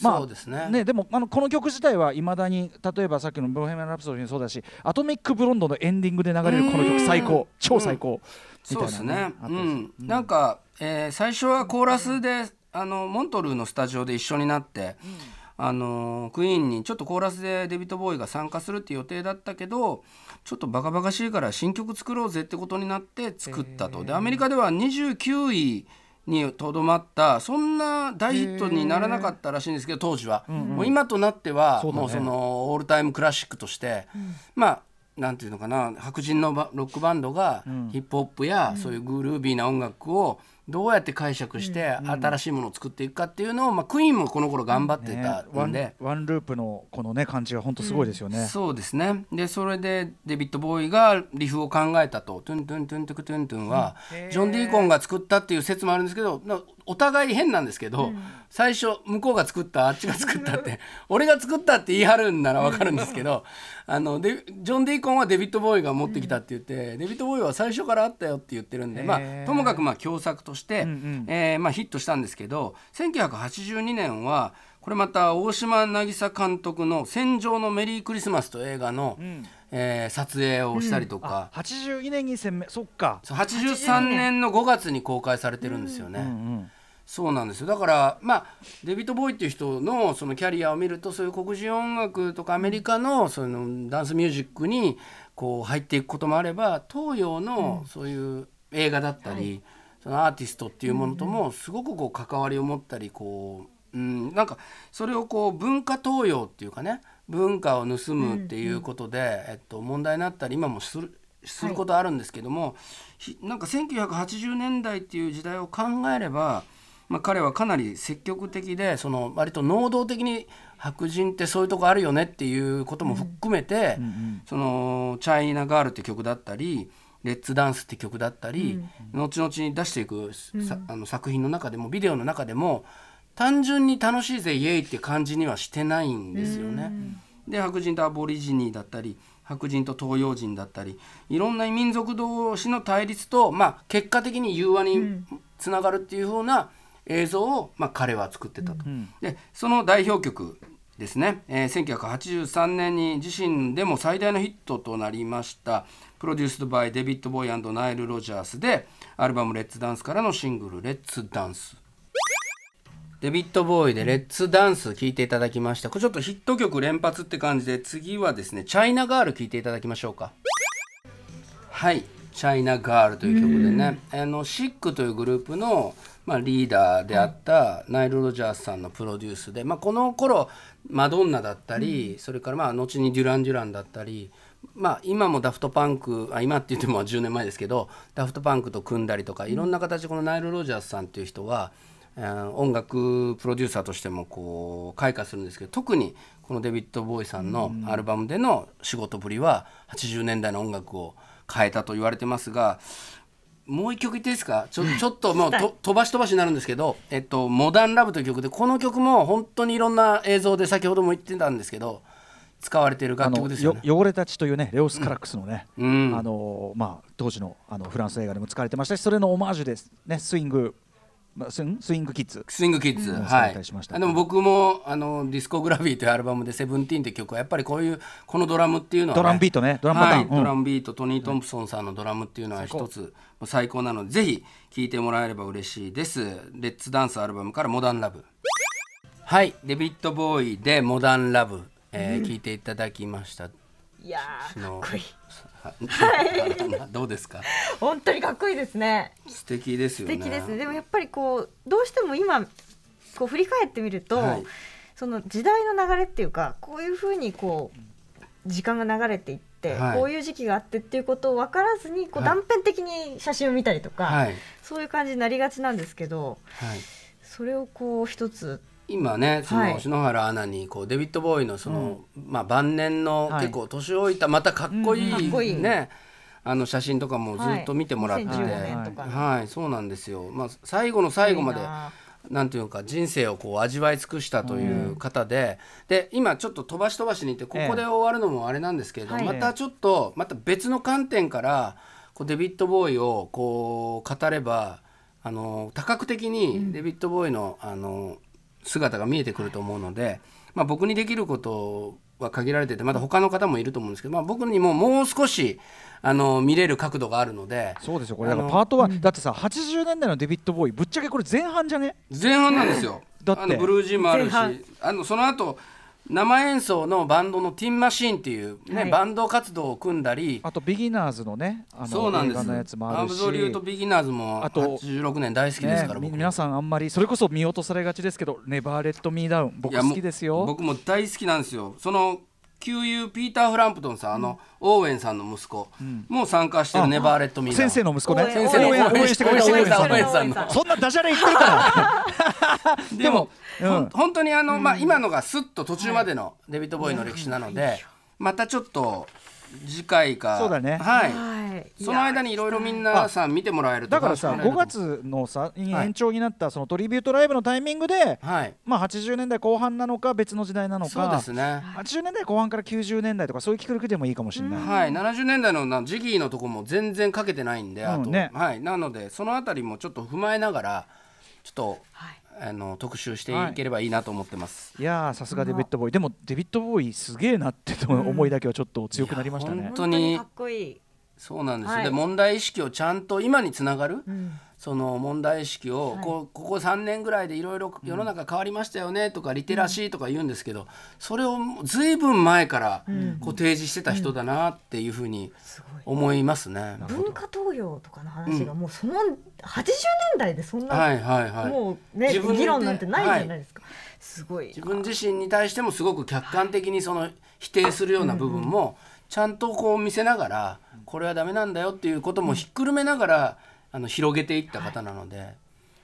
S3: まあ
S4: そうですね。
S3: でもあのこの曲自体はいまだに例えばさっきの「ボヘミアン・ラプソディ」もそうだし「アトミック・ブロンド」のエンディングで流れるこの曲最高。超最高、み
S4: そう
S3: たいな
S4: です。ね。うん、なんか、えー最初はコーラスであのモントルーのスタジオで一緒になって、あのクイーンにちょっとコーラスでデビッド・ボーイが参加するっていう予定だったけどちょっとバカバカしいから新曲作ろうぜってことになって作ったと。でアメリカでは29位にとどまったそんな大ヒットにならなかったらしいんですけど当時は、もう今となってはもうそのオールタイムクラシックとして、まあなんていうのかな白人のロックバンドがヒップホップやそういうグルービーな音楽をどうやって解釈して新しいものを作っていくかっていうのを、まあ、クイーンもこの頃頑張って
S3: ね
S4: たんで。
S3: ワンループのこのね感じが本当すごいですよね、
S4: そうですね。でそれでデビッド・ボウイがリフを考えたと「トゥントゥントゥントゥクトゥントゥン」はジョン・ディーコンが作ったっていう説もあるんですけどなお互い変なんですけど、最初向こうが作ったあっちが作ったって 俺が作ったって言い張るんなら分かるんですけどあのでジョン・ディーコンはデビッド・ボーイが持ってきたって言って、デビッド・ボーイは最初からあったよって言ってるんで、まあ、ともかくまあ共作として、えーまあ、ヒットしたんですけど1982年はこれまた大島渚監督の「戦場のメリークリスマス」という映画の、えー撮影をしたりとか、
S3: 82年に戦目そっか。
S4: そう83年の5月に公開されてるんですよね。
S3: うん
S4: そうなんですよ。だからまあデビッド・ボーイっていう人のそのキャリアを見るとそういう黒人音楽とかアメリカのそのダンスミュージックにこう入っていくこともあれば東洋のそういう映画だったり、そのアーティストっていうものともすごくこう関わりを持ったりこう、うん、なんかそれをこう文化東洋っていうかね文化を盗むっていうことで、えっと、問題になったり今もするすることあるんですけども、ひなんか1980年代っていう時代を考えれば、まあ、彼はかなり積極的でその割と能動的に白人ってそういうとこあるよねっていうことも含めて「そのチャイナガール」って曲だったり「レッツダンス」って曲だったり、後々に出していく、さあの作品の中でもビデオの中でも単純に楽しいぜイエイって感じにはしてないんですよね。で白人とアボリジニーだったり白人と東洋人だったりいろんな民族同士の対立と、まあ、結果的に融和につながるっていうふうな映像を、まあ、彼は作ってたと。でその代表曲ですね、えー1983年に自身でも最大のヒットとなりましたプロデュースドバイデビッド・ボーイナイル・ロジャースでアルバム「レッツ・ダンス」からのシングル「レッツ・ダンス」デビッド・ボーイで「レッツ・ダンス」聴いていただきました。これちょっとヒット曲連発って感じで次はですね「チャイナ・ガール」聴いていただきましょうか。はい「チャイナ・ガール」という曲でね。あのシックというグループの、まあ、リーダーであったナイル・ロジャースさんのプロデュースで、まあ、この頃マドンナだったり、それからまあ後にデュラン・デュランだったりまあ、今もダフトパンクあ今って言っても10年前ですけどダフトパンクと組んだりとかいろんな形でこのナイル・ロジャースさんっていう人は、えー音楽プロデューサーとしてもこう開花するんですけど特にこのデビッド・ボーイさんのアルバムでの仕事ぶりは80年代の音楽を変えたと言われてますがもう一曲言っていいですか？ちょちょっともうと飛ばし飛ばしになるんですけど「えっと、モダンラブ」という曲でこの曲も本当にいろんな映像で先ほども言ってたんですけど使われている楽曲ですよね。
S3: よ汚れた血というねレオス・カラックスのね、
S4: うん。
S3: あのまあ当時のあのフランス映画でも使われてましたしそれのオマージュですねスイングまあスインスイングキッズ。
S4: スイングキッズ、はい。
S3: れたりしました。
S4: あでも僕もあのディスコグラフィーというアルバムで「セブンティーンって曲はやっぱりこういうこのドラムっていうのは、ね、
S3: ドラムビートね。ドラムパターン。
S4: はい。
S3: うん。
S4: ドラムビートトニー・トンプソンさんのドラムっていうのは一つもう最高なのでぜひ聴いてもらえれば嬉しいです。レッツダンスアルバムからモダンラブ。はい。デビッド・ボーイでモダンラブ、えー聞いていただきました。
S2: いやーか
S4: の
S2: っこいい
S4: どうですか？
S2: 本当にかっこいいですね。
S4: 素敵ですよね。
S2: 素敵です。でもやっぱりこうどうしても今こう振り返ってみると、
S4: はい。
S2: その時代の流れっていうかこういうふうにこう時間が流れていって、
S4: はい。
S2: こういう時期があってっていうことを分からずにこう
S4: はい。
S2: 断片的に写真を見たりとか、
S4: はい、
S2: そういう感じになりがちなんですけど
S4: はい。
S2: それをこう一つ
S4: 今ねそ
S2: はい。
S4: の篠原アナにこうデビッド・ボーイのその、まあ、晩年の
S3: はい。
S4: 結構年老いたまたかっこい
S2: うんかっこい
S4: ねあの写真とかもずっと見てもらって。て、
S2: はい。
S4: はい
S2: 2015年とかの。
S4: そうなんですよ、まあ、最後の最後まで
S2: いいな
S4: なんていうか人生をこう味わい尽くしたという方で、で今ちょっと飛ばし飛ばしにいってここで終わるのもあれなんですけれど、
S2: はい。
S4: またちょっとまた別の観点からこうデビッド・ボーイをこう語ればあの多角的にデビッド・ボーイのあの姿が見えてくると思うので、まあ、僕にできることは限られててまだ他の方もいると思うんですけど、まあ、僕にももう少しあの見れる角度があるので
S3: そうですよ。これだから
S4: あの
S3: パート1、だってさ80年代のデビッド・ボウイぶっちゃけこれ前半じゃね？
S4: 前半なんですよ。
S3: だって。
S4: あのブルージーンもあるしあのその後生演奏のバンドのティンマシーンっていう、ね
S2: はい。
S4: バンド活動を組んだり
S3: あとビギナーズのねあの
S4: そうなんです。
S3: 映画のやつもあ
S4: ア
S3: るし。
S4: アブソリュート・ビギナーズも
S3: あと
S4: 86年大好きですから、
S3: ね、
S4: 僕
S3: 皆さんあんまりそれこそ見落とされがちですけど「ネバーレット・ミー・ダウン」僕好きですよ。
S4: 僕も大好きなんですよ。その旧友ピーター・フランプトンさん、あのオーウェンさんの息子、もう参加してるネバーレット・ミー。
S3: 先生の息子ね。
S4: 先生の
S3: 応援してくれた応援さん
S4: 応援さんの。
S3: そんなダジャレ言ってるから
S4: でも
S3: うん。
S4: 本当にあの、まあ、今のがすっと途中までのデビッド・ボーイの歴史なので、またちょっと次回か。
S3: そうだね。
S4: はい、
S2: はい。
S4: その間にいろいろみんなさん見てもらえると
S3: だからさ5
S4: 楽しくなると
S3: 月のさ延長になったそのトリビュートライブのタイミングで、
S4: はい。
S3: まあ80年代後半なのか別の時代なの
S4: そう
S3: か
S4: ですね。
S3: 80年代後半から90年代とかそういう企画でもいいかもしれない、
S4: はい、70年代のなジギーのとこも全然かけてないんで、あと、
S3: うんね。
S4: はい、なのでそのあたりもちょっと踏まえながらちょっと、
S2: はい
S4: あの特集していければいいなと思ってます。
S3: いやーさすがデビッド・ボーイ。でもデビッド・ボーイすげえなってと思いだけはちょっと強くなりましたね。
S4: いや
S2: 本
S4: 当に
S2: かっこいい、
S4: そうなんですよ、
S2: はい
S4: で問題意識をちゃんと今につながる、
S2: うん
S4: その問題意識を、
S2: はい。
S4: こうここ3年ぐらいでいろいろ世の中変わりましたよねとか、リテラシーとか言うんですけどそれをずいぶん前からこう提示してた人だなっていうふうに思いますね。
S2: 文化東洋とかの話がもうその80年代でそんな、
S4: はいはいはい、
S2: もうね
S4: 自分で
S2: 議論なんてないじゃないですか、すごい。
S4: 自分自身に対してもすごく客観的にその否定するような部分もちゃんとこう見せながらこれはダメなんだよっていうこともひっくるめながらあの広げていった方なので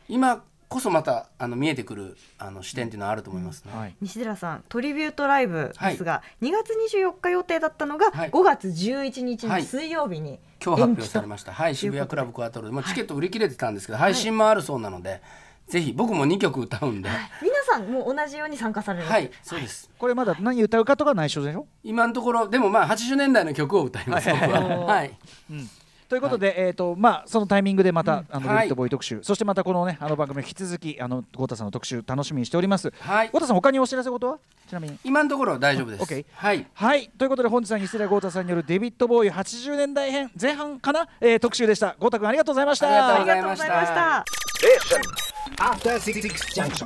S4: 今こそまたあの見えてくるあの視点っていうのはあると思いますね。
S3: はい。
S2: 西寺さんトリビュートライブですが、2月24日予定だったのが
S4: はい。
S2: 5月11日
S4: はい。
S2: の水曜日に
S4: 今日発表されました。はい、渋谷クラブクワトロで、もうチケット売り切れてたんですけど、配信もあるそうなので、ぜひ僕も2曲歌うんで、
S2: 皆さんも同じように参加される。
S4: はい、そうです。
S3: これまだ何歌うかとか内緒でしょ？
S4: 今のところでもまあ80年代の曲を歌います。僕は。はい。
S3: ということで、えっ、とまあそのタイミングでまた、あの
S4: はい
S3: デビッドボーイ特集、そしてまたこのねあの番組引き続きあのゴータさんの特集楽しみにしております。
S4: はい
S3: ゴータさん他にお知らせ事は？ちなみに。
S4: 今のところは大丈夫です。
S3: OK
S4: はい。
S3: はいということで本日は西寺豪太さんによるデビッドボーイ80年代編前半かな、えー、特集でした。豪太君ありがとうございました。
S4: ありがとうござい
S2: ありがとうございました。
S1: After Six Junction.